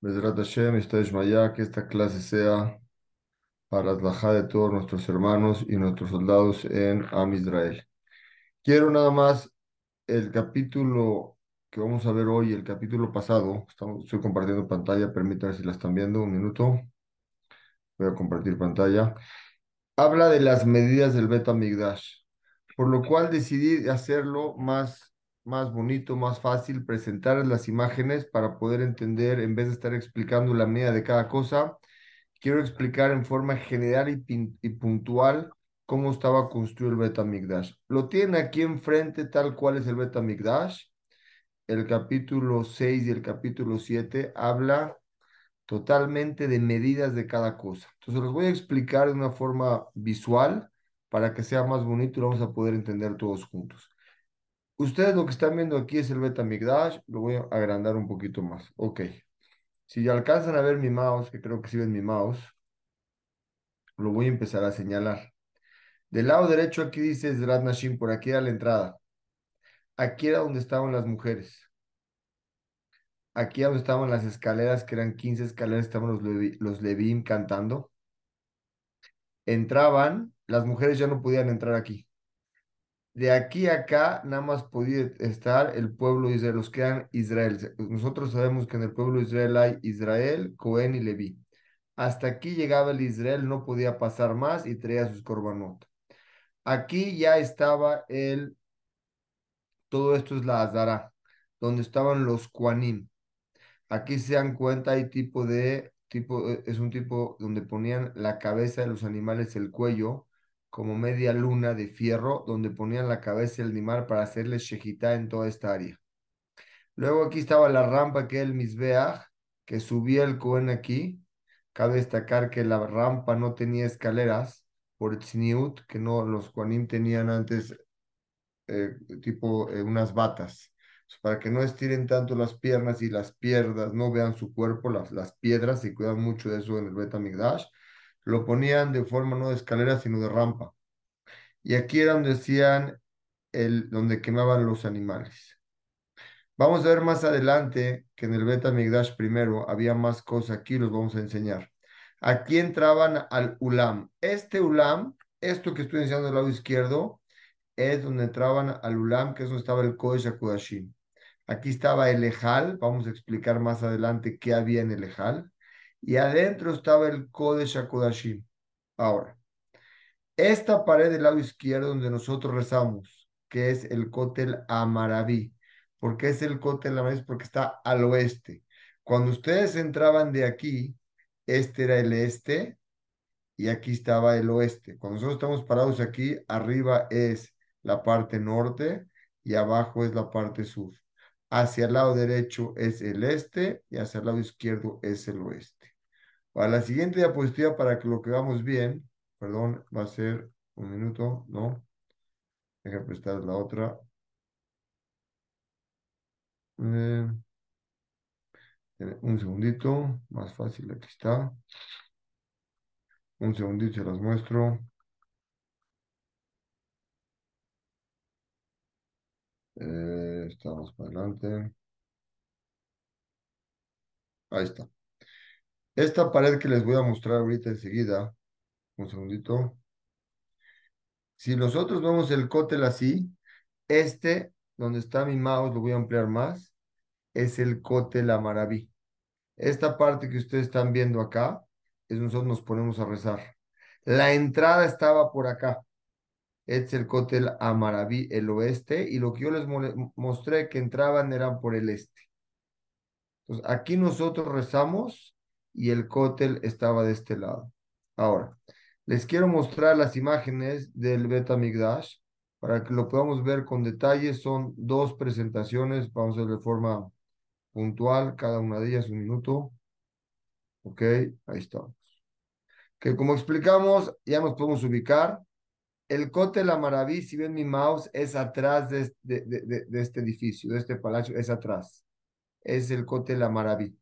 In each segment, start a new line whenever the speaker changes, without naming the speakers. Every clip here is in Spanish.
Bezrat Hashem, que esta clase sea para la de todos nuestros hermanos y nuestros soldados en Am Israel. Quiero nada más el capítulo que vamos a ver hoy, el capítulo pasado. Estamos, estoy compartiendo pantalla, permítanme si la están viendo, un minuto. Voy a compartir pantalla. Habla de las medidas del Beta Migdash, por lo cual decidí hacerlo más más bonito, más fácil presentar las imágenes para poder entender, en vez de estar explicando la medida de cada cosa, quiero explicar en forma general y, puntual cómo estaba construido el Betamigdash. Lo tiene aquí enfrente tal cual es el Betamigdash. El capítulo 6 y el capítulo 7 habla totalmente de medidas de cada cosa. Entonces los voy a explicar de una forma visual para que sea más bonito y lo vamos a poder entender todos juntos. Ustedes lo que están viendo aquí es el Betamigdash, lo voy a agrandar un poquito más. Ok. Si ya alcanzan a ver mi mouse, que creo que sí ven mi mouse, lo voy a empezar a señalar. Del lado derecho aquí dice Zrat Nashim, por aquí era la entrada. Aquí era donde estaban las mujeres. Aquí era donde estaban las escaleras, que eran 15 escaleras, estaban los, los Levim cantando. Entraban, las mujeres ya no podían entrar aquí de aquí a acá nada más podía estar el pueblo de Israel, los que eran Israel. Nosotros sabemos que en el pueblo de Israel hay Israel, Cohen y Leví. Hasta aquí llegaba el Israel, no podía pasar más y traía sus corbanot. Aquí ya estaba el, todo esto es la Azara, donde estaban los Kuanim. Aquí se dan cuenta, hay tipo de, tipo, es un tipo donde ponían la cabeza de los animales, el cuello, como media luna de fierro donde ponían la cabeza del animal para hacerle shejitá en toda esta área. Luego aquí estaba la rampa que el Misbeach, que subía el Cohen aquí. Cabe destacar que la rampa no tenía escaleras por Tzniut, que no los Juanim tenían antes eh, tipo eh, unas batas. Para que no estiren tanto las piernas y las piernas no vean su cuerpo, las, las piedras, y cuidan mucho de eso en el Betamigdash lo ponían de forma no de escalera, sino de rampa. Y aquí era donde decían el, donde quemaban los animales. Vamos a ver más adelante que en el Beta Migdash primero había más cosas aquí, los vamos a enseñar. Aquí entraban al Ulam. Este Ulam, esto que estoy enseñando del lado izquierdo, es donde entraban al Ulam, que es donde estaba el Kodesh HaKodashim. Aquí estaba el Ejal, vamos a explicar más adelante qué había en el Ejal y adentro estaba el Kodesh HaKodashim. Ahora, esta pared del lado izquierdo donde nosotros rezamos, que es el Kotel Amaraví. ¿Por qué es el Kotel Amaraví? Porque está al oeste. Cuando ustedes entraban de aquí, este era el este y aquí estaba el oeste. Cuando nosotros estamos parados aquí, arriba es la parte norte y abajo es la parte sur. Hacia el lado derecho es el este y hacia el lado izquierdo es el oeste. Para la siguiente diapositiva, para que lo que veamos bien, perdón, va a ser un minuto, ¿no? Deja prestar la otra. Eh, un segundito, más fácil, aquí está. Un segundito, se las muestro. Eh, estamos para adelante. Ahí está. Esta pared que les voy a mostrar ahorita enseguida, un segundito. Si nosotros vemos el cótel así, este, donde está mi mouse, lo voy a ampliar más, es el cótel amaraví. Esta parte que ustedes están viendo acá, es nosotros nos ponemos a rezar. La entrada estaba por acá. Este es el cótel amaraví, el oeste, y lo que yo les mostré que entraban eran por el este. Entonces, aquí nosotros rezamos y el cótel estaba de este lado. Ahora, les quiero mostrar las imágenes del Beta Migdash para que lo podamos ver con detalle. Son dos presentaciones, vamos a ver de forma puntual, cada una de ellas un minuto. Ok, ahí estamos. Que como explicamos, ya nos podemos ubicar. El Cote La Maraví, si ven mi mouse, es atrás de, este edificio, de este palacio, es atrás. Es el Cote La Maraví.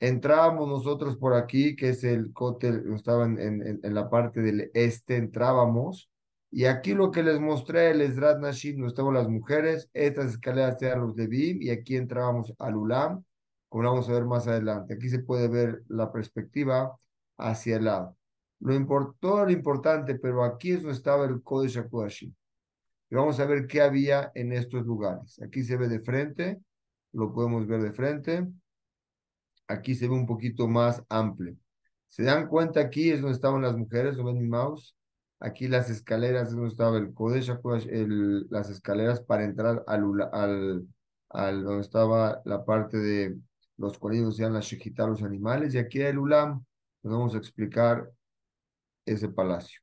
Entrábamos nosotros por aquí, que es el cótel, estaba en, en, la parte del este, entrábamos. Y aquí lo que les mostré, el Esdrat Nashim, donde estaban las mujeres, estas escaleras eran los de Bim, y aquí entrábamos al Ulam, como vamos a ver más adelante. Aquí se puede ver la perspectiva hacia el lado. Lo importó lo importante, pero aquí es donde estaba el Kodesh HaKodashim. Y vamos a ver qué había en estos lugares. Aquí se ve de frente, lo podemos ver de frente. Aquí se ve un poquito más amplio. ¿Se dan cuenta aquí es donde estaban las mujeres? ¿Lo ven mi mouse? Aquí las escaleras es donde estaba el Kodesh, el, las escaleras para entrar al, al, al, donde estaba la parte de los cuales sean las shejitas, los animales. Y aquí el Ulam, nos vamos a explicar ese palacio.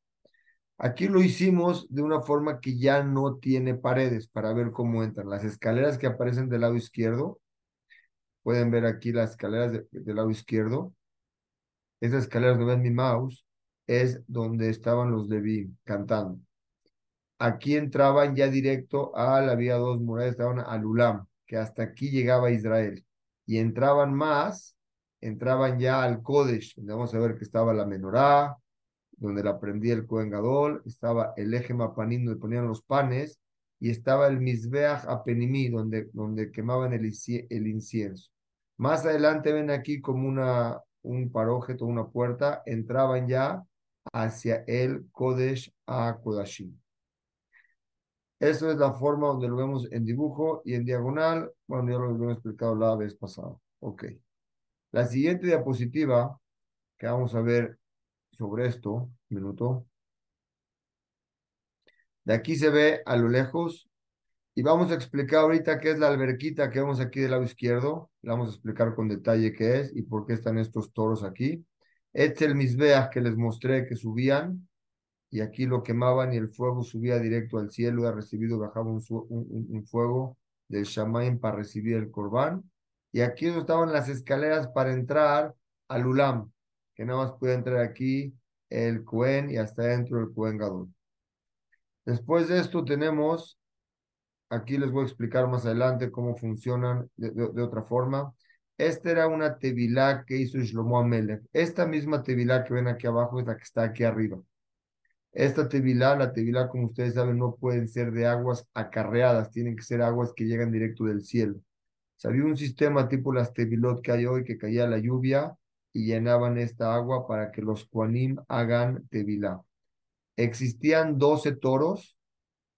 Aquí lo hicimos de una forma que ya no tiene paredes para ver cómo entran. Las escaleras que aparecen del lado izquierdo, pueden ver aquí las escaleras del lado izquierdo. Esas escaleras no ven mi mouse, es donde estaban los Leví cantando. Aquí entraban ya directo a la vía dos murallas, estaban al Ulam, que hasta aquí llegaba Israel. Y entraban más, entraban ya al Kodesh, donde vamos a ver que estaba la menorá, donde la prendía el Kohen Gadol, estaba el eje Mapanim, donde ponían los panes, y estaba el Mizbeach Apenimí, donde, donde quemaban el, el incienso. Más adelante ven aquí como una, un parójeto, una puerta, entraban ya hacia el Kodesh a Kodashim. Eso es la forma donde lo vemos en dibujo y en diagonal. Bueno, ya lo hemos explicado la vez pasada. Ok. La siguiente diapositiva que vamos a ver sobre esto, un minuto. De aquí se ve a lo lejos y vamos a explicar ahorita qué es la alberquita que vemos aquí del lado izquierdo. Le vamos a explicar con detalle qué es y por qué están estos toros aquí. Este es el misbeach que les mostré que subían y aquí lo quemaban y el fuego subía directo al cielo, ha recibido, bajaba un, un, fuego del Shamaim para recibir el corbán. Y aquí estaban las escaleras para entrar al Ulam, que nada más puede entrar aquí el Cohen y hasta dentro el Cohen Gadol. Después de esto tenemos, aquí les voy a explicar más adelante cómo funcionan de, otra forma. Esta era una tevilá que hizo Shlomo Amelech. Esta misma tevilá que ven aquí abajo es la que está aquí arriba. Esta tevilá, la tevilá, como ustedes saben, no pueden ser de aguas acarreadas, tienen que ser aguas que llegan directo del cielo. Sabía un sistema tipo las tevilot que hay hoy, que caía la lluvia y llenaban esta agua para que los kuanim hagan tevilá. Existían 12 toros,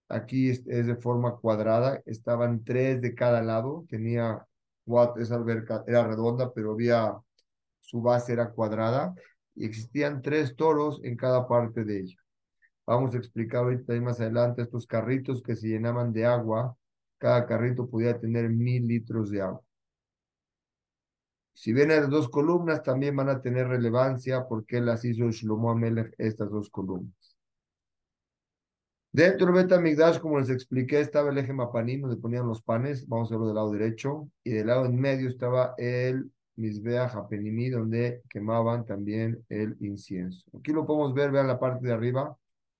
aquí es, de forma cuadrada, estaban tres de cada lado, tenía cuatro, esa alberca era redonda, pero había, su base era cuadrada, y existían tres toros en cada parte de ella. Vamos a explicar ahorita más adelante estos carritos que se llenaban de agua. Cada carrito podía tener mil litros de agua. Si vienen las dos columnas, también van a tener relevancia porque las hizo Shlomo Amelech estas dos columnas. Dentro del Betamigdash, como les expliqué, estaba el eje mapanín donde ponían los panes. Vamos a verlo del lado derecho. Y del lado en medio estaba el Misbea Japenimí, donde quemaban también el incienso. Aquí lo podemos ver, vean la parte de arriba.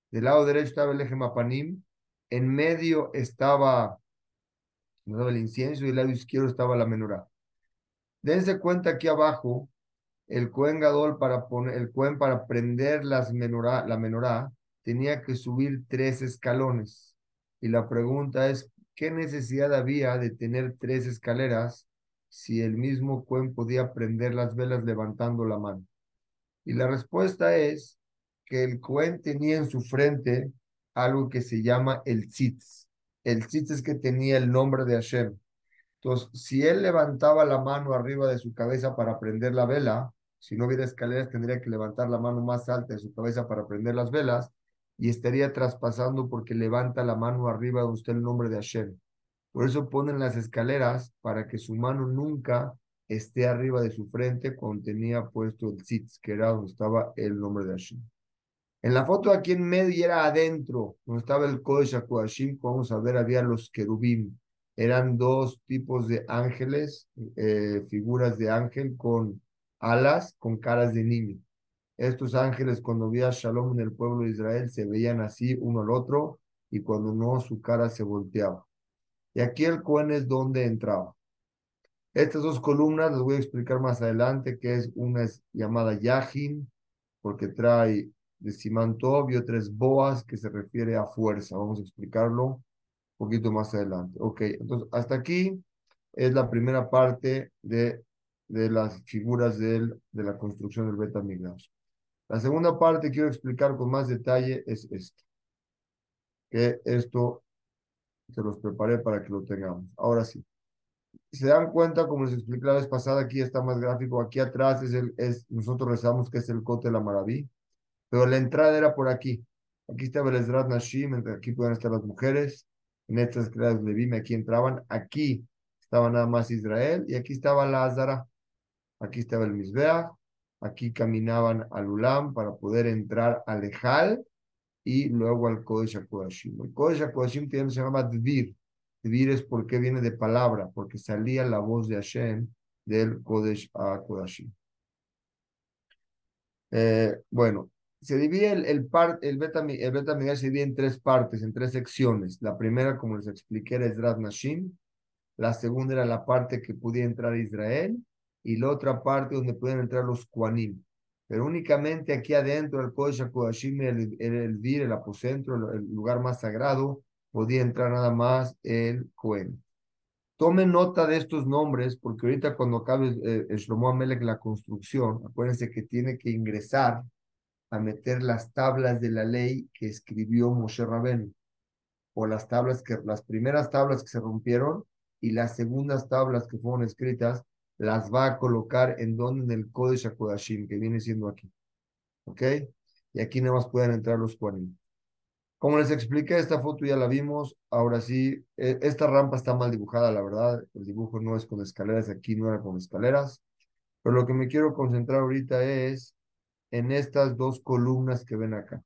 Del lado derecho estaba el eje Mapanim. En medio estaba, el incienso y del lado izquierdo estaba la menorá. Dense cuenta aquí abajo, el Cohen Gadol para poner, el Cohen para prender las menorá, la menorá, tenía que subir tres escalones. Y la pregunta es, ¿qué necesidad había de tener tres escaleras si el mismo Cohen podía prender las velas levantando la mano? Y la respuesta es que el Cohen tenía en su frente algo que se llama el tzitz. El tzitz es que tenía el nombre de Hashem. Entonces, si él levantaba la mano arriba de su cabeza para prender la vela, si no hubiera escaleras, tendría que levantar la mano más alta de su cabeza para prender las velas y estaría traspasando porque levanta la mano arriba de usted el nombre de Hashem. Por eso ponen las escaleras para que su mano nunca esté arriba de su frente cuando tenía puesto el tzitz, que era donde estaba el nombre de Hashem. En la foto aquí en medio era adentro, donde estaba el Kodesh HaKodashim, vamos a ver, había los querubim. Eran dos tipos de ángeles, eh, figuras de ángel con alas, con caras de niño. Estos ángeles, cuando había Shalom en el pueblo de Israel, se veían así uno al otro, y cuando no, su cara se volteaba. Y aquí el Cohen es donde entraba. Estas dos columnas les voy a explicar más adelante, que es una llamada Yahin, porque trae de Simantov y tres boas que se refiere a fuerza. Vamos a explicarlo poquito más adelante. Ok, entonces hasta aquí es la primera parte de de las figuras del, de la construcción del Bet La segunda parte que quiero explicar con más detalle es esto. Que esto se los preparé para que lo tengamos. Ahora sí. Se dan cuenta, como les expliqué la vez pasada, aquí está más gráfico. Aquí atrás es el, es, nosotros rezamos que es el Cote de la Maraví, pero la entrada era por aquí. Aquí estaba el Ezrat Nashim, aquí pueden estar las mujeres. En estas creadas de Vime, aquí entraban. Aquí estaba nada más Israel y aquí estaba la Azara. Aquí estaba el Misbeach. Aquí caminaban al Ulam para poder entrar al Ejal y luego al Kodesh HaKodashim. El Kodesh HaKodashim se llama Dvir. Dvir es porque viene de palabra, porque salía la voz de Hashem del Kodesh HaKodashim. Eh, bueno, se divide el, el, part, el, beta, el se divide en tres partes, en tres secciones. La primera, como les expliqué, era Ezrat Nashim. La segunda era la parte que podía entrar Israel. Y la otra parte donde podían entrar los Kuanim pero únicamente aquí adentro del Kodesh HaKodashim, el, el, el Vir, el apocentro, el, lugar más sagrado, podía entrar nada más el Cohen. Tomen nota de estos nombres, porque ahorita cuando acabe eh, el Shlomo Amelech la construcción, acuérdense que tiene que ingresar a meter las tablas de la ley que escribió Moshe Rabén, o las tablas que, las primeras tablas que se rompieron y las segundas tablas que fueron escritas las va a colocar en donde en el Kodesh HaKodashim, que viene siendo aquí. ¿Ok? Y aquí nada más pueden entrar los 40. Como les expliqué, esta foto ya la vimos. Ahora sí, e, esta rampa está mal dibujada, la verdad. El dibujo no es con escaleras, aquí no era con escaleras. Pero lo que me quiero concentrar ahorita es en estas dos columnas que ven acá.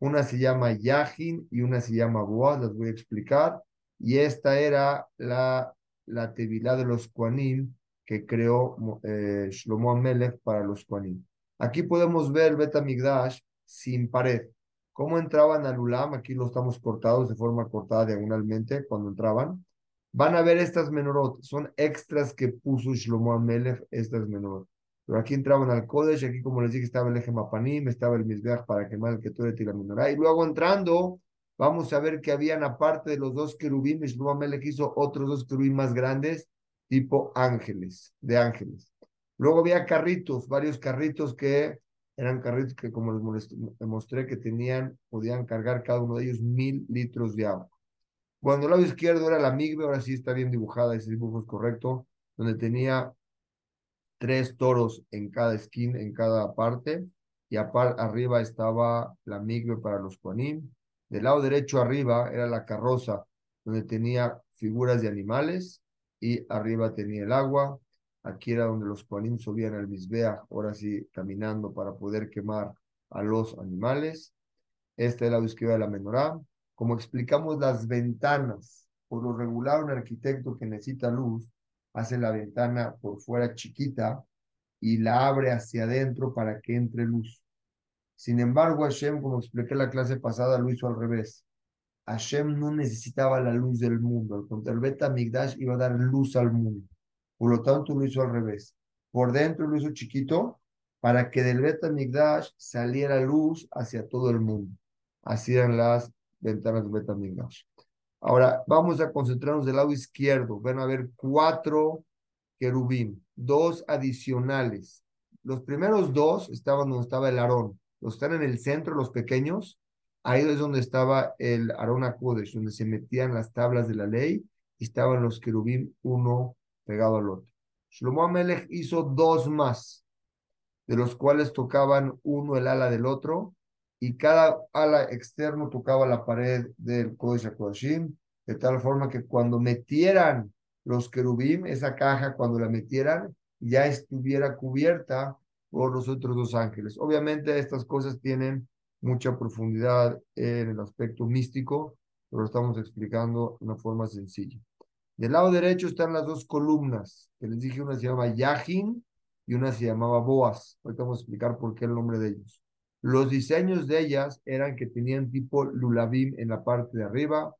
Una se llama Yahin y una se llama Boaz, las voy a explicar. Y esta era la, la tevilá de los Kuanim, que creó eh, Shlomo Amelech para los Kohanim. Aquí podemos ver Betamigdash sin pared. ¿Cómo entraban al Ulam? Aquí lo estamos cortados de forma cortada diagonalmente cuando entraban. Van a ver estas menorot, son extras que puso Shlomo Amelech, estas menorot. Pero aquí entraban al Kodesh, aquí como les dije estaba el eje Mapanim, estaba el Mizbeach para quemar el Ketoret y la menorá. Y luego entrando, vamos a ver que habían aparte de los dos querubín, Shlomo Amelech hizo otros dos querubín más grandes tipo ángeles, de ángeles. Luego había carritos, varios carritos que eran carritos que, como les mostré, que tenían, podían cargar cada uno de ellos mil litros de agua. Cuando el lado izquierdo era la migbe, ahora sí está bien dibujada, ese dibujo es correcto, donde tenía tres toros en cada esquina, en cada parte, y arriba estaba la migbe para los Juanim. Del lado derecho arriba era la carroza, donde tenía figuras de animales, y arriba tenía el agua. Aquí era donde los Koanim subían al Misbea, ahora sí caminando para poder quemar a los animales. Este es la izquierda de la menorá. Como explicamos, las ventanas, por lo regular, un arquitecto que necesita luz hace la ventana por fuera chiquita y la abre hacia adentro para que entre luz. Sin embargo, Hashem, como expliqué la clase pasada, lo hizo al revés. Hashem no necesitaba la luz del mundo, al contrario, el Bet Migdash iba a dar luz al mundo. Por lo tanto, lo hizo al revés. Por dentro lo hizo chiquito para que del Bet Migdash saliera luz hacia todo el mundo. Así eran las ventanas del Bet Migdash. Ahora, vamos a concentrarnos del lado izquierdo. Van a ver cuatro querubín, dos adicionales. Los primeros dos estaban donde estaba el Aarón. Los están en el centro, los pequeños, Ahí es donde estaba el Arona Kodesh, donde se metían las tablas de la ley estaban los querubín uno pegado al otro. Shlomo Amelech hizo dos más, de los cuales tocaban uno el ala del otro, y cada ala externo tocaba la pared del Kodesh HaKodashim, de tal forma que cuando metieran los querubín, esa caja, cuando la metieran, ya estuviera cubierta por los otros dos ángeles. Obviamente estas cosas tienen mucha profundidad en el aspecto místico, pero lo estamos explicando de una forma sencilla. Del lado derecho están las dos columnas, que les dije, una se llama Yahin y una se llamaba Boas. Ahorita vamos a explicar por qué el nombre de ellos. Los diseños de ellas eran que tenían tipo lulavim en la parte de arriba,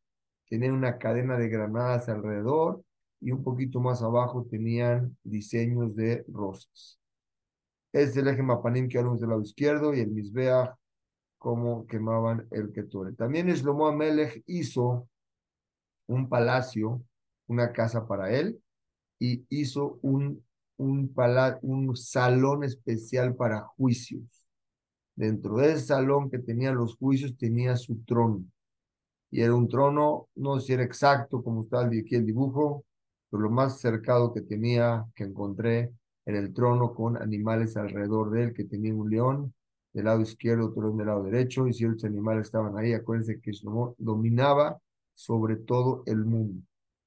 tenían una cadena de granadas alrededor y un poquito más abajo tenían diseños de rosas. Este es el eje mapanim que hablamos del lado izquierdo y el misbeach cómo quemaban el Ketore. También Shlomo Amelech hizo un palacio, una casa para él, y hizo un un, pala un salón especial para juicios. Dentro de ese salón que tenía los juicios tenía su trono. Y era un trono, no sé si era exacto como está aquí el dibujo, pero lo más cercado que tenía, que encontré, era el trono con animales alrededor de él, que tenía un león del lado izquierdo, otro del lado derecho, y ciertos animales estaban ahí. Acuérdense que dominaba sobre todo el mundo.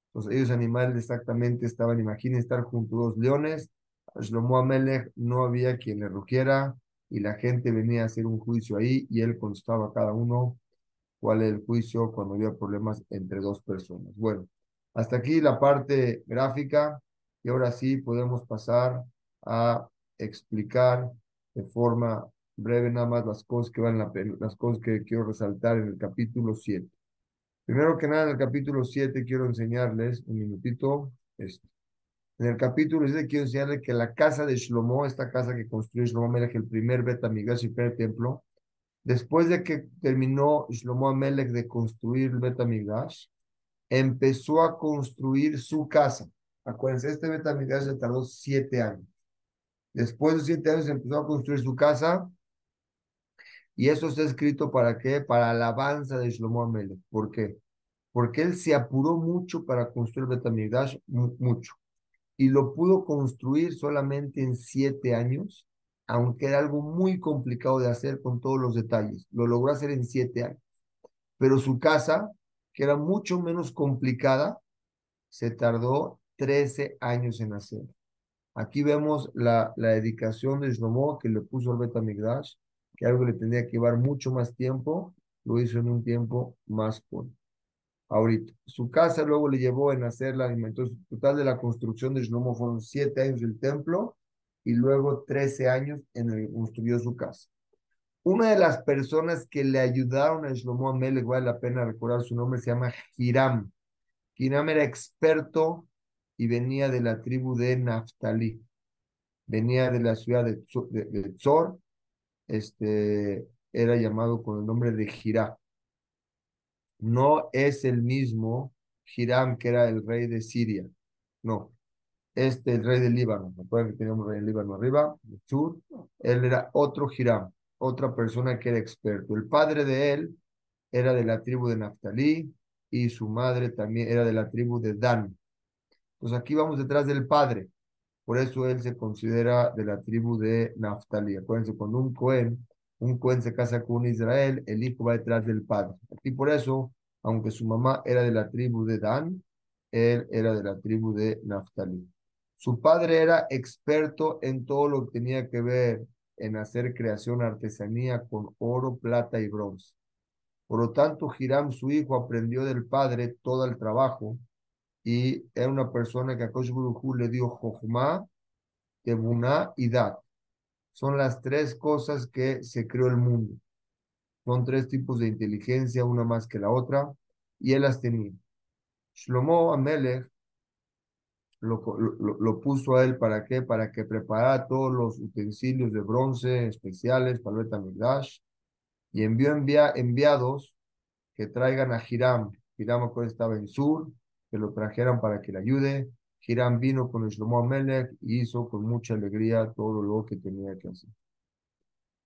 Entonces, ellos animales exactamente estaban, imaginen estar junto a dos leones. A Shlomo Amelech no había quien le rugiera, y la gente venía a hacer un juicio ahí, y él contestaba a cada uno cuál es el juicio cuando había problemas entre dos personas. Bueno, hasta aquí la parte gráfica, y ahora sí podemos pasar a explicar de forma breve nada más las cosas que van la las cosas que quiero resaltar en el capítulo 7. Primero que nada, en el capítulo 7 quiero enseñarles un minutito esto. En el capítulo 7 quiero enseñarles que la casa de Shlomo, esta casa que construyó Shlomo Melech, el primer Betamigdash y primer templo, después de que terminó Shlomo Amelech de construir el Betamigdash, empezó a construir su casa. Acuérdense, este Betamigdash se tardó siete años. Después de siete años empezó a construir su casa y eso está escrito para qué? Para alabanza de Shlomo Amelech. ¿Por qué? Porque él se apuró mucho para construir Betamigdash, mucho. Y lo pudo construir solamente en siete años, aunque era algo muy complicado de hacer con todos los detalles. Lo logró hacer en siete años. Pero su casa, que era mucho menos complicada, se tardó 13 años en hacer. Aquí vemos la, la dedicación de Shlomo que le puso al Betamigdash que algo le tendría que llevar mucho más tiempo, lo hizo en un tiempo más corto. Ahorita, su casa luego le llevó en hacerla, entonces total de la construcción de Shlomo fueron siete años del templo y luego trece años en el que construyó su casa. Una de las personas que le ayudaron a Shlomo Amelech, vale la pena recordar su nombre, se llama Hiram. Hiram era experto y venía de la tribu de Naftali. Venía de la ciudad de, Tzor este, era llamado con el nombre de Girá. No es el mismo Hiram que era el rey de Siria. No. Este, el rey del Líbano. Recuerden que teníamos rey del Líbano arriba, el sur. Él era otro Hiram, otra persona que era experto. El padre de él era de la tribu de Naftali y su madre también era de la tribu de Dan. Pues aquí vamos detrás del padre. Por eso él se considera de la tribu de Naftali. Acuérdense, cuando un Cohen, un Cohen se casa con Israel, el hijo va detrás del padre. Y por eso, aunque su mamá era de la tribu de Dan, él era de la tribu de Naftali. Su padre era experto en todo lo que tenía que ver en hacer creación artesanía con oro, plata y bronce. Por lo tanto, Hiram, su hijo, aprendió del padre todo el trabajo y era una persona que a Kosh le dio Jochma, Tebuna y Dat. Son las tres cosas que se creó el mundo. Son tres tipos de inteligencia, una más que la otra, y él las tenía. Shlomo Amelech lo, lo, lo, puso a él para qué? Para que preparara todos los utensilios de bronce especiales para el y envió envia, enviados que traigan a Hiram. Hiram estaba en Sur, que lo trajeran para que le ayude. Hiram vino con el Shlomo Amelech y hizo con mucha alegría todo lo que tenía que hacer.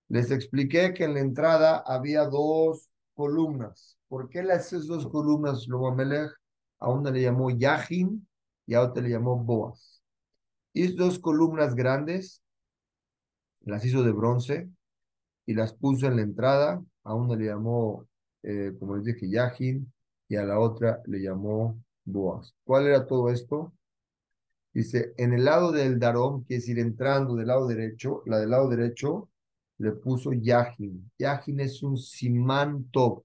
Les expliqué que en la entrada había dos columnas. ¿Por qué las dos columnas Shlomo Amelech? A una le llamó Yahin y a otra le llamó Boaz. Y dos columnas grandes las hizo de bronce y las puso en la entrada. A una le llamó, eh, como les dije, Yahin y a la otra le llamó Boaz. ¿Cuál era todo esto? Dice, en el lado del Darón, que es ir entrando del lado derecho, la del lado derecho le puso Yahin. Yahin es un simán top,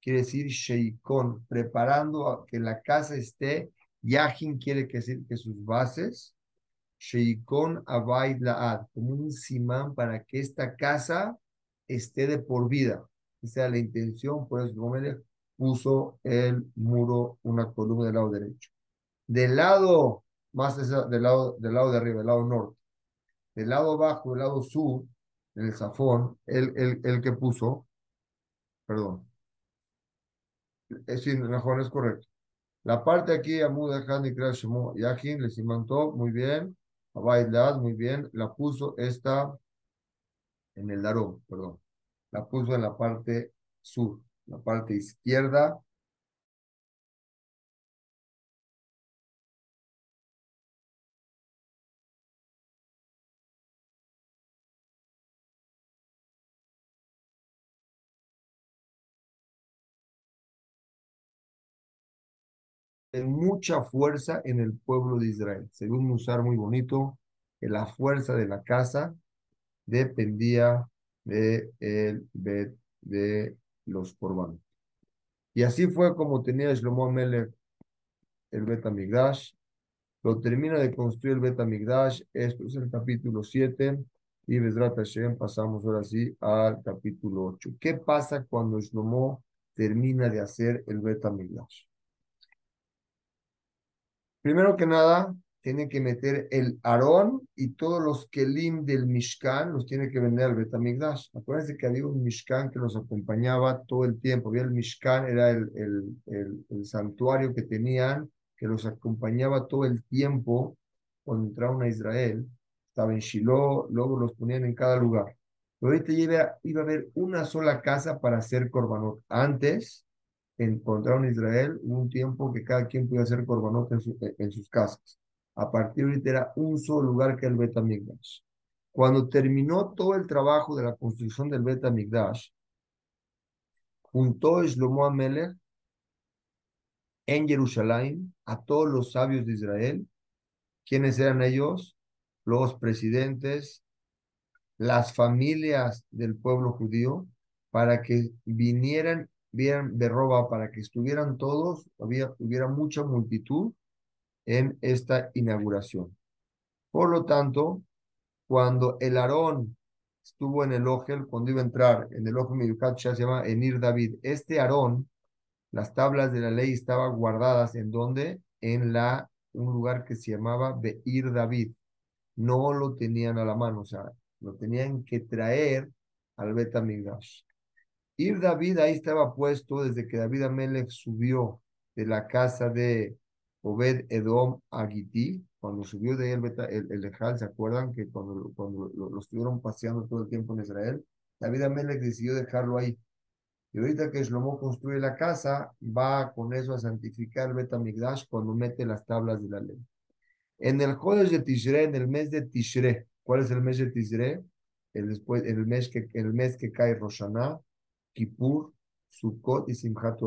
quiere decir sheikon, preparando que la casa esté. Yahin quiere decir que sus bases, sheikon abaid laad, como un simán para que esta casa esté de por vida. Esa era la intención, por eso puso el muro, una columna del lado derecho. Del lado, más del lado, del lado de arriba, del lado norte. Del lado bajo, del lado sur, en el zafón, el, el, el que puso, perdón. Sí, mejor es correcto. La parte aquí, Amud y Yahin, les imantó, muy bien. Abailad, muy bien, la puso esta en el Darón, perdón. La puso en la parte sur, la parte izquierda mucha fuerza en el pueblo de Israel. Según usar muy bonito, la fuerza de la casa dependía de el bet de los corbanos. Y así fue como tenía Shlomo Amelech el Bet Amigdash. Lo termina de construir el Bet Amigdash. Esto es el capítulo 7. Y Bezrat Hashem pasamos ahora sí al capítulo 8. ¿Qué pasa cuando Shlomo termina de hacer el Bet Amigdash? Primero que nada, tiene que meter el Aarón y todos los Kelim del Mishkan los tiene que vender al Betamigdash. Acuérdense que había un Mishkan que los acompañaba todo el tiempo. Había el Mishkan, era el, el, el, santuario que tenían, que los acompañaba todo el tiempo cuando entraron a Israel. Estaba en Shiloh, luego los ponían en cada lugar. Pero ahorita iba, iba a haber una sola casa para hacer Korbanot. Antes encontraron Israel, hubo un tiempo que cada quien podía hacer corbanot en, sus casas. A partir de ahorita era un solo lugar que el Betamigdash. Cuando terminó todo el trabajo de la construcción del Betamigdash, juntó Shlomo Amelech en Jerusalén a todos los sabios de Israel. ¿Quiénes eran ellos? Los presidentes, las familias del pueblo judío, para que vinieran vieran de roba para que estuvieran todos, había, hubiera mucha multitud en esta inauguración. Por lo tanto, cuando el Aarón estuvo en el Ogel, cuando iba a entrar en el Ogel ya se llama Enir David, este Aarón, las tablas de la ley estaban guardadas en donde? En la, un lugar que se llamaba Beir David. No lo tenían a la mano, o sea, lo tenían que traer al Betamigdash. Ir David ahí estaba puesto desde que David Amelech subió de la casa de Obed Edom a Gití, cuando subió de él el, el, Ejal, ¿se acuerdan que cuando, cuando lo, estuvieron paseando todo el tiempo en Israel? David Amelech decidió dejarlo ahí. Y ahorita que Shlomo construye la casa, va con eso a santificar el Betamigdash cuando mete las tablas de la ley. En el Jodesh de Tishre, en el mes de Tishre, ¿cuál es el mes de Tishre? El, después, el, mes que, el mes que cae Roshaná, Kippur, Sukkot y Simchat.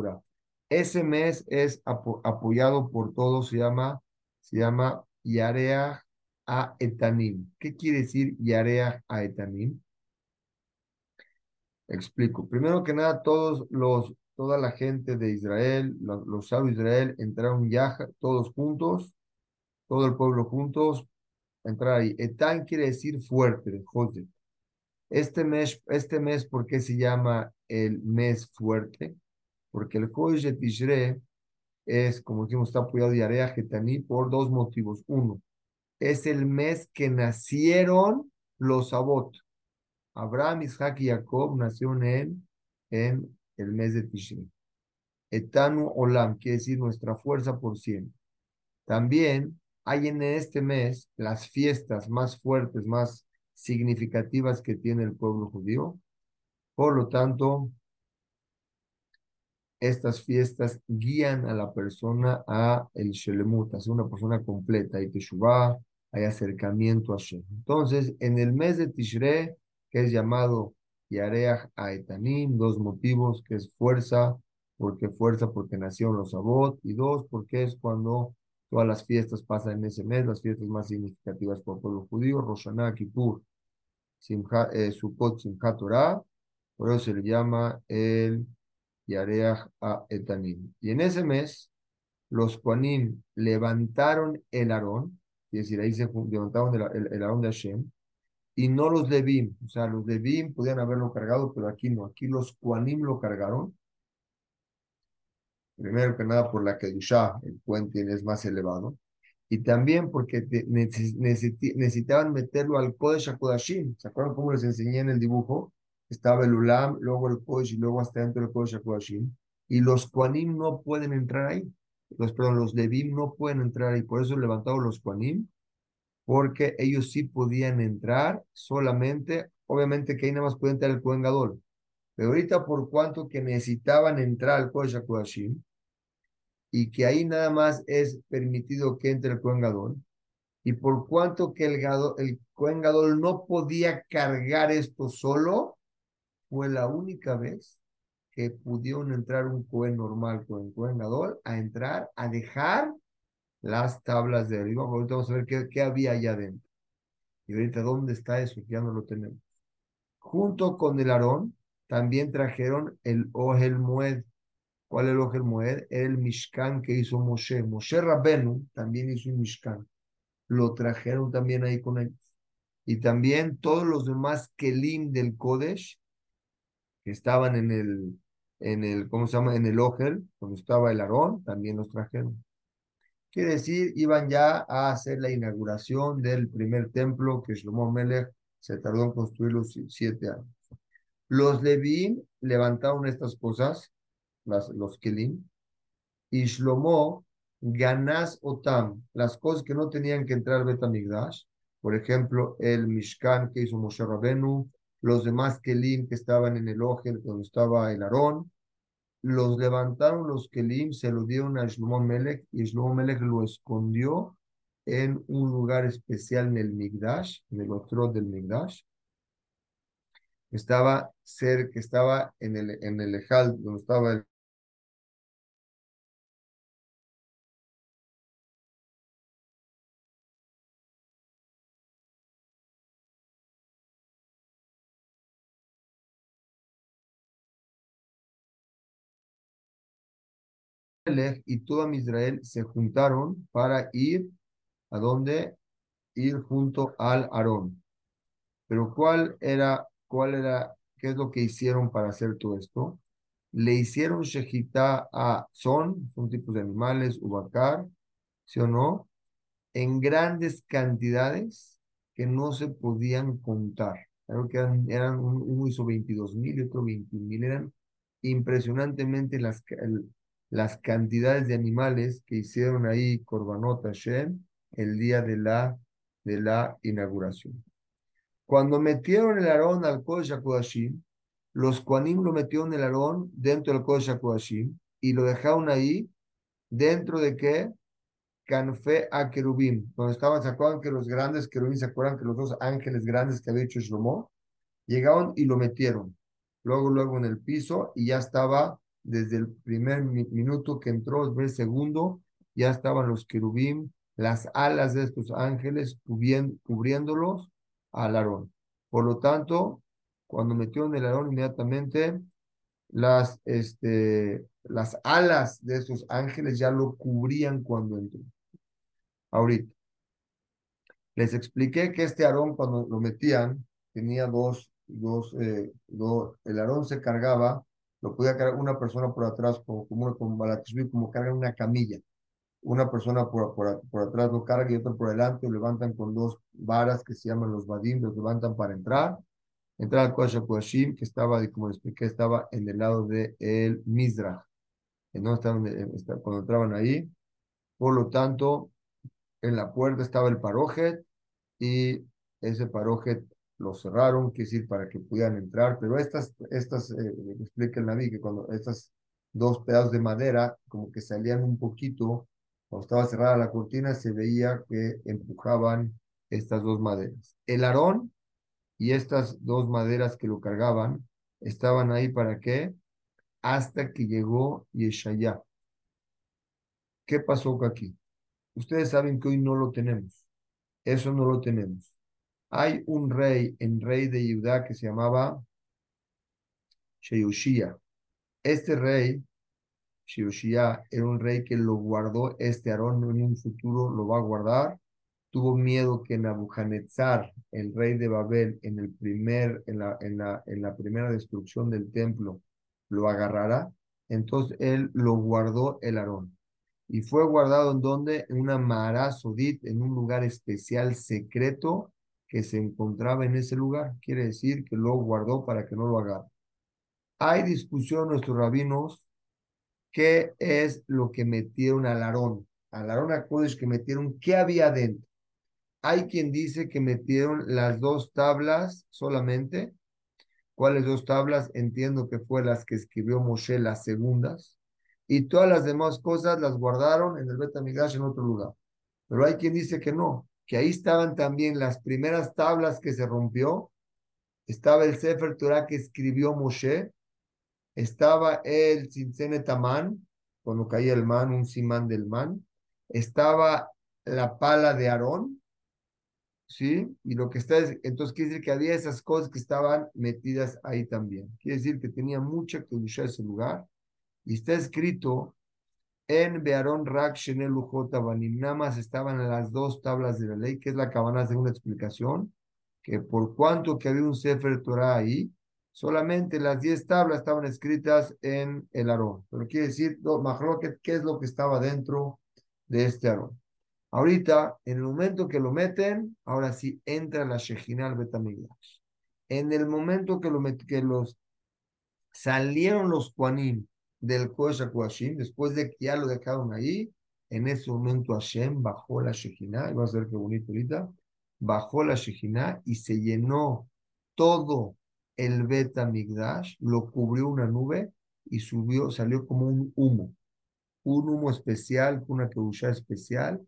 Ese mes es apoyado por todos, se llama, se llama Yareach a Etanim. ¿Qué quiere decir Yareach a Etanim? Explico. Primero que nada, todos los, toda la gente de Israel, los, los sabios de Israel entraron ya todos juntos, todo el pueblo juntos, entrar ahí. Etan quiere decir fuerte, José. Este mes, este mes, ¿por qué se llama el mes fuerte? Porque el Kodesh de Tishre es, como dijimos, está apoyado de Area Getani por dos motivos. Uno, es el mes que nacieron los Abot. Abraham, Isaac y Jacob nacieron en, en el mes de Tishre. Etanu Olam, quiere decir nuestra fuerza por siempre. También hay en este mes las fiestas más fuertes, más significativas que tiene el pueblo judío. Por lo tanto, estas fiestas guían a la persona a el Shelemut, a ser una persona completa, hay Teshuvah, hay acercamiento a Shem. Entonces, en el mes de Tishre, que es llamado Yareach Aetanim, dos motivos, que es fuerza, porque fuerza porque nacieron los Abot, y dos, porque es cuando todas las fiestas pasan en ese mes, las fiestas más significativas por el pueblo judío, Rosh Kippur, Simcha, eh, Sukkot, por eso se le llama el Yareach a Etanim. Y en ese mes, los Koanim levantaron el Aarón, es decir, ahí se levantaron el, el, Aarón de Hashem, y no los Levim, o sea, los Levim podían haberlo cargado, pero aquí no, aquí los Koanim lo cargaron. Primero que nada por la que el puente es más elevado y también porque necesitaban meterlo al Kodesh HaKodashim. ¿Se acuerdan cómo les enseñé en el dibujo? Estaba el Ulam, luego el Kodesh y luego hasta dentro del Kodesh HaKodashim. Y los Koanim no pueden entrar ahí. Los, perdón, los Levim no pueden entrar ahí. Por eso levantaron los Koanim porque ellos sí podían entrar solamente, obviamente que ahí nada más puede entrar el Kohen pero ahorita por cuanto que necesitaban entrar al Kodesh HaKodashim, y que ahí nada más es permitido que entre el Kohen Gadol, y por cuanto que el, Gadol, el Kohen Gadol no podía cargar esto solo, fue la única vez que pudieron entrar un Kohen normal con el Kohen Gadol a entrar, a dejar las tablas de arriba. Ahorita vamos a ver qué, qué había allá adentro. Y ahorita, ¿dónde está eso? Ya no lo tenemos. Junto con el Aarón, también trajeron el Ohel Moed. ¿Cuál es el Ohel Moed? El Mishkan que hizo Moshe. Moshe Rabenu también hizo un Mishkan. Lo trajeron también ahí con ellos. Y también todos los demás Kelim del Kodesh que estaban en el, en el, ¿cómo se llama? En el Ohel, donde estaba el Aarón, también los trajeron. Quiere decir, iban ya a hacer la inauguración del primer templo que Shlomo Melech se tardó en construir los siete años. Los Levín levantaron estas cosas, los Kelim, y Shlomo ganas otam, las cosas que no tenían que entrar Betamigdash, por ejemplo, el Mishkan que hizo Moshe Rabenu, los demás Kelim que estaban en el Ojel, donde estaba el Aarón, los levantaron los Kelim, se lo dieron a Shlomo Melech y Shlomo Melech lo escondió en un lugar especial en el Migdash, en el otro del Migdash. Estaba cerca, estaba en el, en el Ejal, donde estaba el y todo Israel se juntaron para ir a donde ir junto al Aarón. Pero ¿cuál era, cuál era, qué es lo que hicieron para hacer todo esto? Le hicieron shejitá a son, son tipos de animales, ubacar, ¿sí o no? En grandes cantidades que no se podían contar. Creo que eran, eran uno hizo 22 mil y otro 21 mil. Eran impresionantemente las, las cantidades de animales que hicieron ahí Korbanot Hashem el día de la, de la inauguración. Cuando metieron el arón al Kodesh HaKodashim, los Koanim lo metieron el arón dentro del Kodesh HaKodashim y lo dejaron ahí dentro de qué? Canfe a Kerubim, donde estaban, ¿se acuerdan que los grandes querubim, se acuerdan que los dos ángeles grandes que había hecho Shlomo, llegaron y lo metieron, luego, luego en el piso y ya estaba desde el primer minuto que entró, el segundo, ya estaban los querubín, las alas de estos ángeles cubriéndolos al Aarón. Por lo tanto, cuando metió en el Aarón inmediatamente, las, este, las alas de esos ángeles ya lo cubrían cuando entró. Ahorita. Les expliqué que este Aarón cuando lo metían tenía dos, dos, eh, dos el Aarón se cargaba lo podía cargar una persona por atrás, como, como, como, como carga una camilla. Una persona por, por, por, atrás lo carga y otra por delante, lo levantan con dos varas que se llaman los badim, los levantan para entrar. Entrar al Kodesh que estaba, como les expliqué, estaba en el lado del el Mizrah. No estaban, cuando entraban ahí. Por lo tanto, en la puerta estaba el parojet y ese parojet lo cerraron, que decir, para que pudieran entrar, pero estas, estas, eh, explica el Naví que cuando estas dos pedazos de madera como que salían un poquito, cuando estaba cerrada la cortina, se veía que empujaban estas dos maderas. El arón y estas dos maderas que lo cargaban estaban ahí para qué? Hasta que llegó Yeshaya. ¿Qué pasó aquí? Ustedes saben que hoy no lo tenemos. Eso no lo tenemos. Hay un rey, en rey de Judá, que se llamaba Sheushia. Este rey, Sheushia, era un rey que lo guardó este Aarón, en un futuro lo va a guardar. Tuvo miedo que Nabucodonosor, el rey de Babel, en, el la, primera destrucción del templo, lo agarrara. Entonces él lo guardó el Aarón. Y fue guardado en donde? En una Mara Sodit, en un lugar especial secreto que se encontraba en ese lugar. Quiere decir que lo guardó para que no lo haga. Hay discusión nuestros rabinos qué es lo que metieron al Aarón. Al Aarón a que metieron, ¿qué había dentro? Hay quien dice que metieron las dos tablas solamente. ¿Cuáles dos tablas? Entiendo que fue las que escribió Moshe, las segundas. Y todas las demás cosas las guardaron en el Betamidash en otro lugar. Pero hay quien dice que no, que ahí estaban también las primeras tablas que se rompió. Estaba el Sefer Torah que escribió Moshe. Estaba el Tzitzene Tamán, cuando caía el man, un simán del man. Estaba la pala de Aarón, ¿sí? Y lo que está, es, entonces quiere decir que había esas cosas que estaban metidas ahí también. Quiere decir que tenía mucha que ese lugar. Y está escrito en Bearón Rak Banim. Nada más estaban en las dos tablas de la ley, que es la cabana de una explicación, que por cuanto que había un Sefer Torah ahí, solamente las diez tablas estaban escritas en el Aarón. Pero quiere decir, ¿qué es lo que estaba dentro de este Aarón? Ahorita, en el momento que lo meten, ahora sí entra la Shejinal Betamigdash. En el momento que, lo los salieron los Kuanim del Kodesh después de que ya lo dejaron ahí, en ese momento Hashem bajó la Shejinah, y va a ser que bonito ahorita, bajó la Shejinah y se llenó todo el Betamigdash, lo cubrió una nube y subió, salió como un humo, un humo especial, una kebusha especial,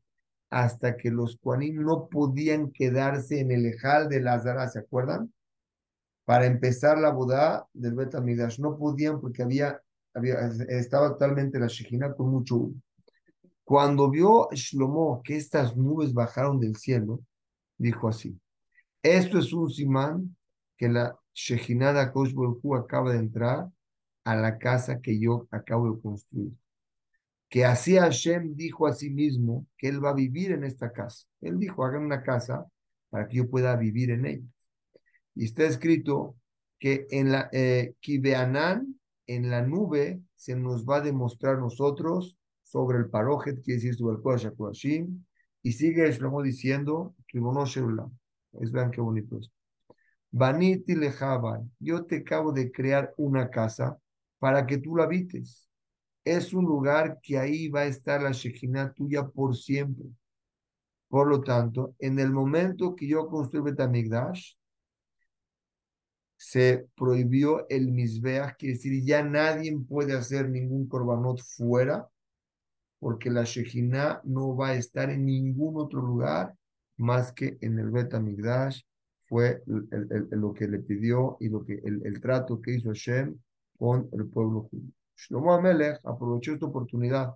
hasta que los Kuanim no podían quedarse en el Ejal de Lazara, ¿se acuerdan? Para empezar la boda del Betamidash. No podían porque había, estaba totalmente la Shejina con mucho humo. Cuando vio Shlomo que estas nubes bajaron del cielo, dijo así, esto es un simán que la Shejina de acaba de entrar a la casa que yo acabo de construir que así Hashem dijo a sí mismo que él va a vivir en esta casa. Él dijo, hagan una casa para que yo pueda vivir en ella. Y está escrito que en la eh, en la nube, se nos va a demostrar nosotros sobre el parojet, quiere decir sobre el Kodesh y sigue Shlomo diciendo, que es vean qué bonito esto. Vaniti yo te acabo de crear una casa para que tú la habites es un lugar que ahí va a estar la Shekhinah tuya por siempre. Por lo tanto, en el momento que yo construí Betamigdash, se prohibió el Mizbeach, quiere decir, ya nadie puede hacer ningún korbanot fuera, porque la Shekhinah no va a estar en ningún otro lugar más que en el Betamigdash. Fue lo que le pidió y lo que el, trato que hizo Hashem con el pueblo judío. Shlomo Amelech aprovechó esta oportunidad.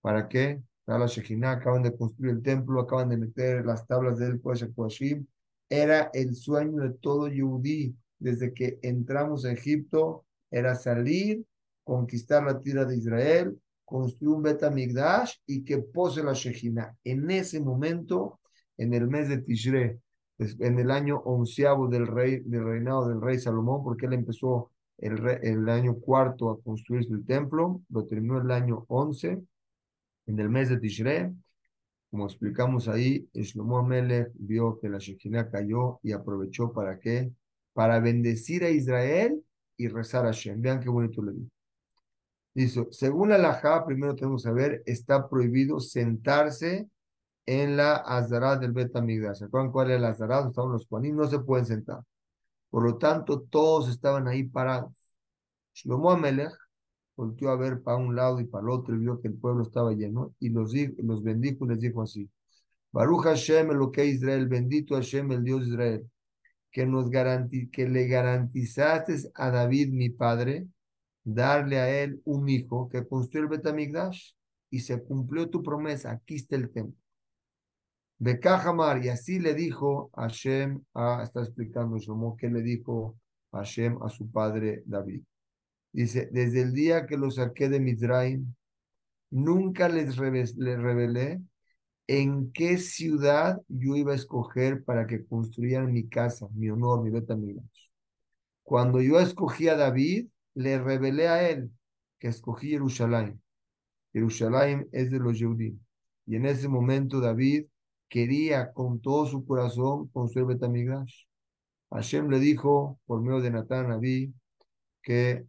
¿Para qué? La Shekhinah, acaban de construir el templo, acaban de meter las tablas del Kodesh Era el sueño de todo Yehudí. Desde que entramos a Egipto, era salir, conquistar la tierra de Israel, construir un Betamigdash y que pose la Shekhinah. En ese momento, en el mes de Tishre, en el año onceavo del, rey, del reinado del rey Salomón, porque él empezó el, el año cuarto a construir su templo, lo terminó el año once, en el mes de Tishrei, como explicamos ahí, Shlomo Amelech vio que la Shekinah cayó y aprovechó para qué? Para bendecir a Israel y rezar a Shem. Vean qué bonito le dijo. Dice, según la Laja, primero tenemos que saber, está prohibido sentarse en la Azara del Betamigdash. ¿Se acuerdan cuál es la Azara? Estaban los Juanim, no se pueden sentar. Por lo tanto, todos estaban ahí parados. Shlomo Amelech volvió a ver para un lado y para el otro y vio que el pueblo estaba lleno y los, los bendijo y les dijo así. Baruch Hashem, lo que Israel, bendito Hashem, el Dios de Israel, que, nos que le garantizaste a David, mi padre, darle a él un hijo que construyó el Betamigdash y se cumplió tu promesa. Aquí está el templo. Bekajamar, y así le dijo Hashem, ah, está explicando Shlomo, que le dijo Hashem a su padre David. Dice, desde el día que lo saqué de Midraim, nunca les, revelé en qué ciudad yo iba a escoger para que construyeran mi casa, mi honor, mi Betamigdash. Cuando yo escogí a David, le revelé a él que escogí Jerusalén. Jerusalén es de los judíos. Y en ese momento David quería con todo su corazón construir Betamigrash. Hashem le dijo por medio de Natán Naví que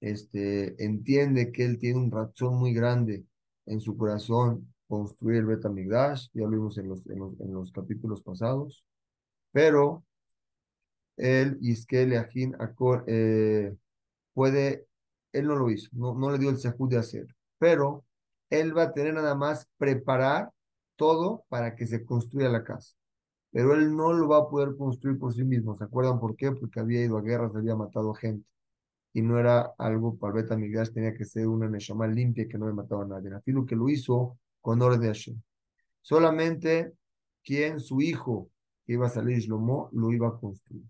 este, entiende que él tiene un razón muy grande en su corazón construir el Betamigdash, ya lo vimos en los, en los, en los capítulos pasados, pero el Iskel Ajin eh, puede, él no lo hizo, no, no le dio el sejud de hacer, pero él va a tener nada más preparar todo para que se construya la casa. Pero él no lo va a poder construir por sí mismo. ¿Se acuerdan por qué? Porque había ido a guerras, había matado gente. Y no era algo para Beta Migdash, tenía que ser una Neshama limpia que no le mataba a nadie. lo que lo hizo con orden de Hashem. Solamente quien, su hijo, que iba a salir Shlomo, lo iba a construir.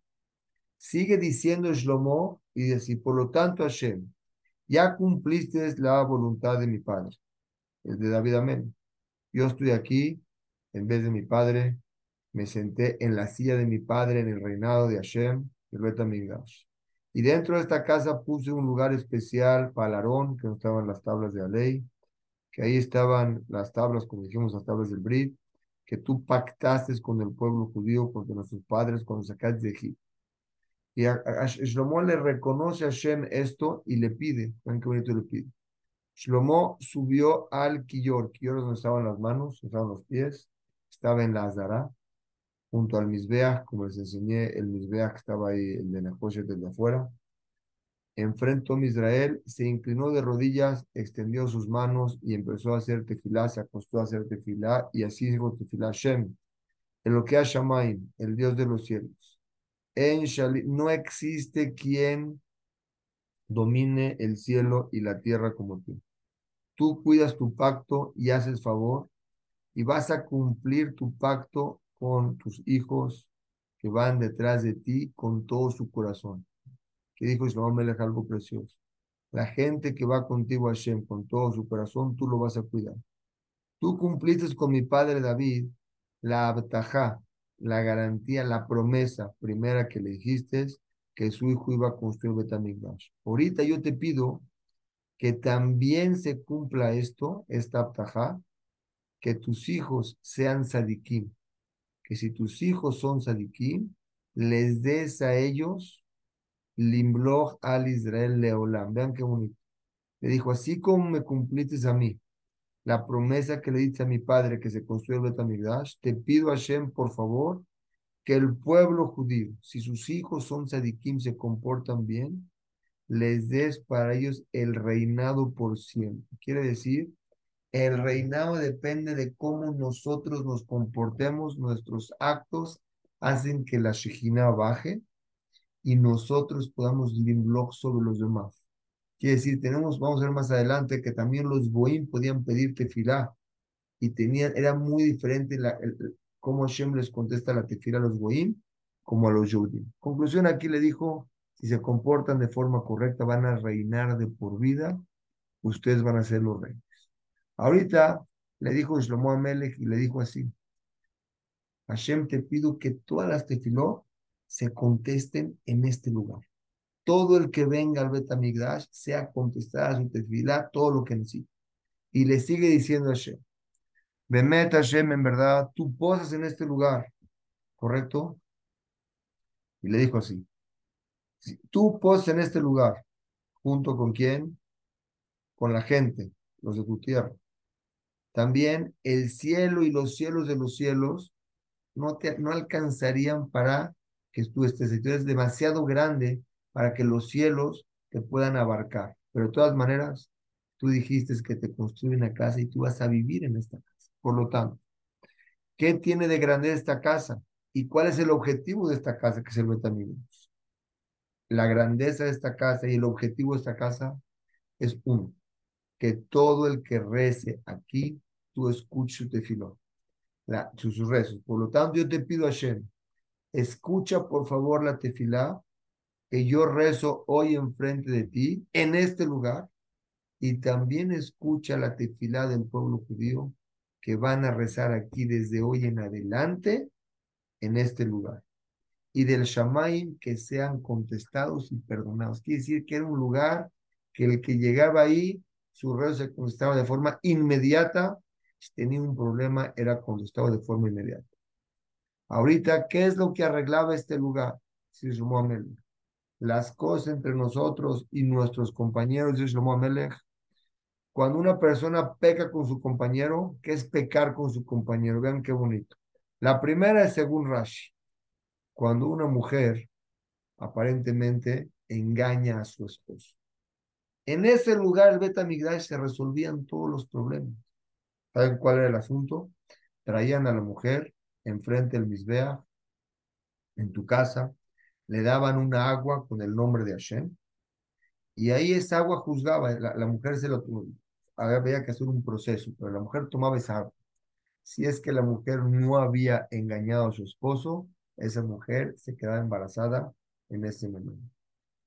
Sigue diciendo Shlomo y dice, por lo tanto Hashem, ya cumpliste la voluntad de mi padre, el de David Amén. Yo estoy aquí en vez de mi padre, me senté en la silla de mi padre en el reinado de Hashem, Betamigdash. Y dentro de esta casa puse un lugar especial para Aarón, que no estaban las tablas de la ley, que ahí estaban las tablas, como dijimos, las tablas del Brit, que tú pactaste con el pueblo judío, con nuestros padres, cuando sacaste de Egipto. Y a, Shlomo le reconoce a Hashem esto y le pide, ven qué bonito le pide. Shlomo subió al Kiyor, Kiyor es donde estaban las manos, estaban los pies, estaba en la Azara, junto al Misbeach, como les enseñé, el Misbeach estaba ahí, el de Nehoshet desde afuera. Enfrentó a Israel, se inclinó de rodillas, extendió sus manos y empezó a hacer tefilá, se acostó a hacer tefilá y así dijo tefilá Shem, en lo que ha Shamaim, el Dios de los cielos. En no existe quien domine el cielo y la tierra como tú. Tú cuidas tu pacto y haces favor y vas a cumplir tu pacto con tus hijos que van detrás de ti con todo su corazón. Que dijo Melech algo precioso. La gente que va contigo a Hashem con todo su corazón, tú lo vas a cuidar. Tú cumpliste con mi padre David la abtajá, la garantía, la promesa primera que le dijiste que su hijo iba a construir Betamigdash. Ahorita yo te pido que también se cumpla esto, esta abtajá, que tus hijos sean sadikim, que si tus hijos son sadikim, les des a ellos limbloch al Israel leolam. Vean qué bonito. Le dijo, así como me cumpliste a mí la promesa que le diste a mi padre que se construyó el Betamigdash, te pido a Hashem, por favor, que el pueblo judío, si sus hijos son sadikim, se comportan bien, les des para ellos el reinado por siempre. Quiere decir el reinado depende de cómo nosotros nos comportemos, nuestros actos hacen que la Shejina baje y nosotros podamos blog sobre los demás. Quiere decir, tenemos, vamos a ver más adelante, que también los Boim podían pedir tefilá y tenían, era muy diferente la, cómo Hashem les contesta la tefilá a los Boim como a los Yudim. Conclusión, aquí le dijo, si se comportan de forma correcta, van a reinar de por vida, ustedes van a ser los reyes. Ahorita le dijo Shlomo Amelech y le dijo así, Hashem te pido que todas las tefilot se contesten en este lugar. Todo el que venga al Betamigdash sea contestada su tefilá, todo lo que necesite. Y le sigue diciendo a Hashem, Bemet Hashem, en verdad, tú posas en este lugar, ¿correcto? Y le dijo así, tú posas en este lugar, junto con quién? Con la gente, los de tu tierra. También el cielo y los cielos de los cielos no, te, no alcanzarían para que tú estés. Tú demasiado grande para que los cielos te puedan abarcar. Pero de todas maneras, tú dijiste que te construye una casa y tú vas a vivir en esta casa. Por lo tanto, ¿qué tiene de grandeza esta casa? ¿Y cuál es el objetivo de esta casa que se lo amigos? La grandeza de esta casa y el objetivo de esta casa es uno, que todo el que rece aquí, tú escuches su tefilón, sus rezos. Por lo tanto, yo te pido a Shem, escucha por favor la tefilá que yo rezo hoy enfrente de ti, en este lugar, y también escucha la tefilá del pueblo judío que van a rezar aquí desde hoy en adelante en este lugar. Y del Shamaim que sean contestados y perdonados. Quiere decir que era un lugar que el que llegaba ahí su rezo se contestaba de forma inmediata. Si tenía un problema, era contestado de forma inmediata. Ahorita, ¿qué es lo que arreglaba este lugar? Si Las cosas entre nosotros y nuestros compañeros de Shlomo Amelech, Cuando una persona peca con su compañero, ¿qué es pecar con su compañero? Vean qué bonito. La primera es según Rashi. Cuando una mujer aparentemente engaña a su esposo. En ese lugar, el Betamigdash se resolvían todos los problemas. ¿Saben cuál era el asunto? Traían a la mujer enfrente del Misbea, en tu casa, le daban una agua con el nombre de Hashem, y ahí esa agua juzgaba, la, mujer se lo había que hacer un proceso, pero la mujer tomaba esa agua. Si es que la mujer no había engañado a su esposo, esa mujer se quedaba embarazada en ese momento.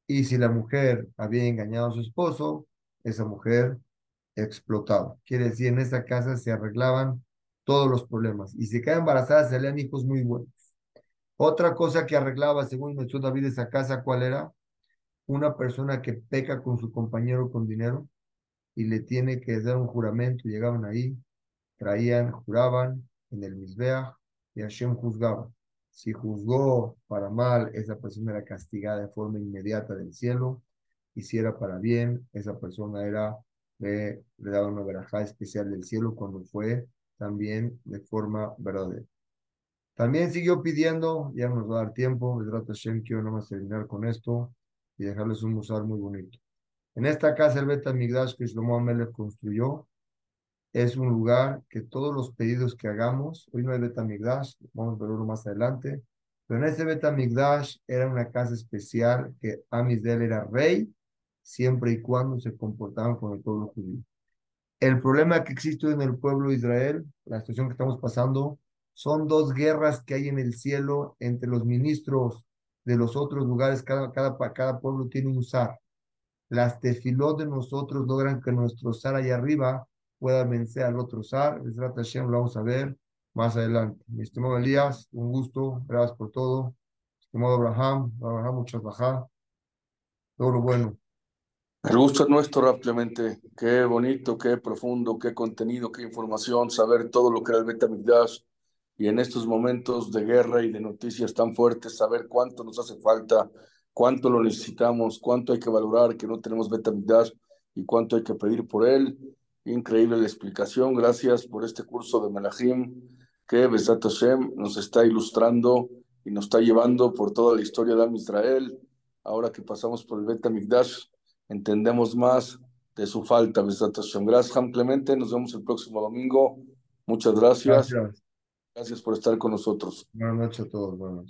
Y si la mujer había engañado a su esposo, esa mujer explotaba. Quiere decir, en esa casa se arreglaban todos los problemas. Y si quedaba embarazada, salían hijos muy buenos. Otra cosa que arreglaba, según mencionó David, esa casa, ¿cuál era? Una persona que peca con su compañero con dinero y le tiene que dar un juramento. Llegaban ahí, traían, juraban en el Misbeach y Hashem juzgaba. Si juzgó para mal, esa persona era castigada de forma inmediata del cielo. Y si era para bien, esa persona era, le daba una verajá especial del cielo cuando fue también de forma verdadera. También siguió pidiendo, ya nos va a dar tiempo, Vedrat Hashem, quiero más terminar con esto y dejarles un musar muy bonito. En esta casa, el Bet Migdash que Shlomo Amelech construyó, es un lugar que todos los pedidos que hagamos, hoy no hay Betamigdash, vamos a verlo más adelante, pero en ese Betamigdash era una casa especial que Amisdel era rey siempre y cuando se comportaban con el pueblo judío. El problema que existe en el pueblo de Israel, la situación que estamos pasando, son dos guerras que hay en el cielo entre los ministros de los otros lugares, cada, cada, cada pueblo tiene un zar. Las tefilot de nosotros logran que nuestro zar allá arriba pueda vencer al otro zar. Hashem, lo vamos a ver más adelante. Mi estimado Elías, un gusto, gracias por todo. Estimado Abraham, Abraham, muchas bajas. Todo lo bueno.
El gusto es nuestro, rápidamente. Qué bonito, qué profundo, qué contenido, qué información, saber todo lo que era el Betamigdash. Y en estos momentos de guerra y de noticias tan fuertes, saber cuánto nos hace falta, cuánto lo necesitamos, cuánto hay que valorar que no tenemos Betamigdash y cuánto hay que pedir por él. Increíble la explicación. Gracias por este curso de Melahim que Besat Hashem nos está ilustrando y nos está llevando por toda la historia de Am Israel. Ahora que pasamos por el Bet entendemos más de su falta. Gracias, Clemente. Nos vemos el próximo domingo. Muchas gracias. Gracias, gracias por estar con nosotros.
Buenas noches a todos. Buenas noches.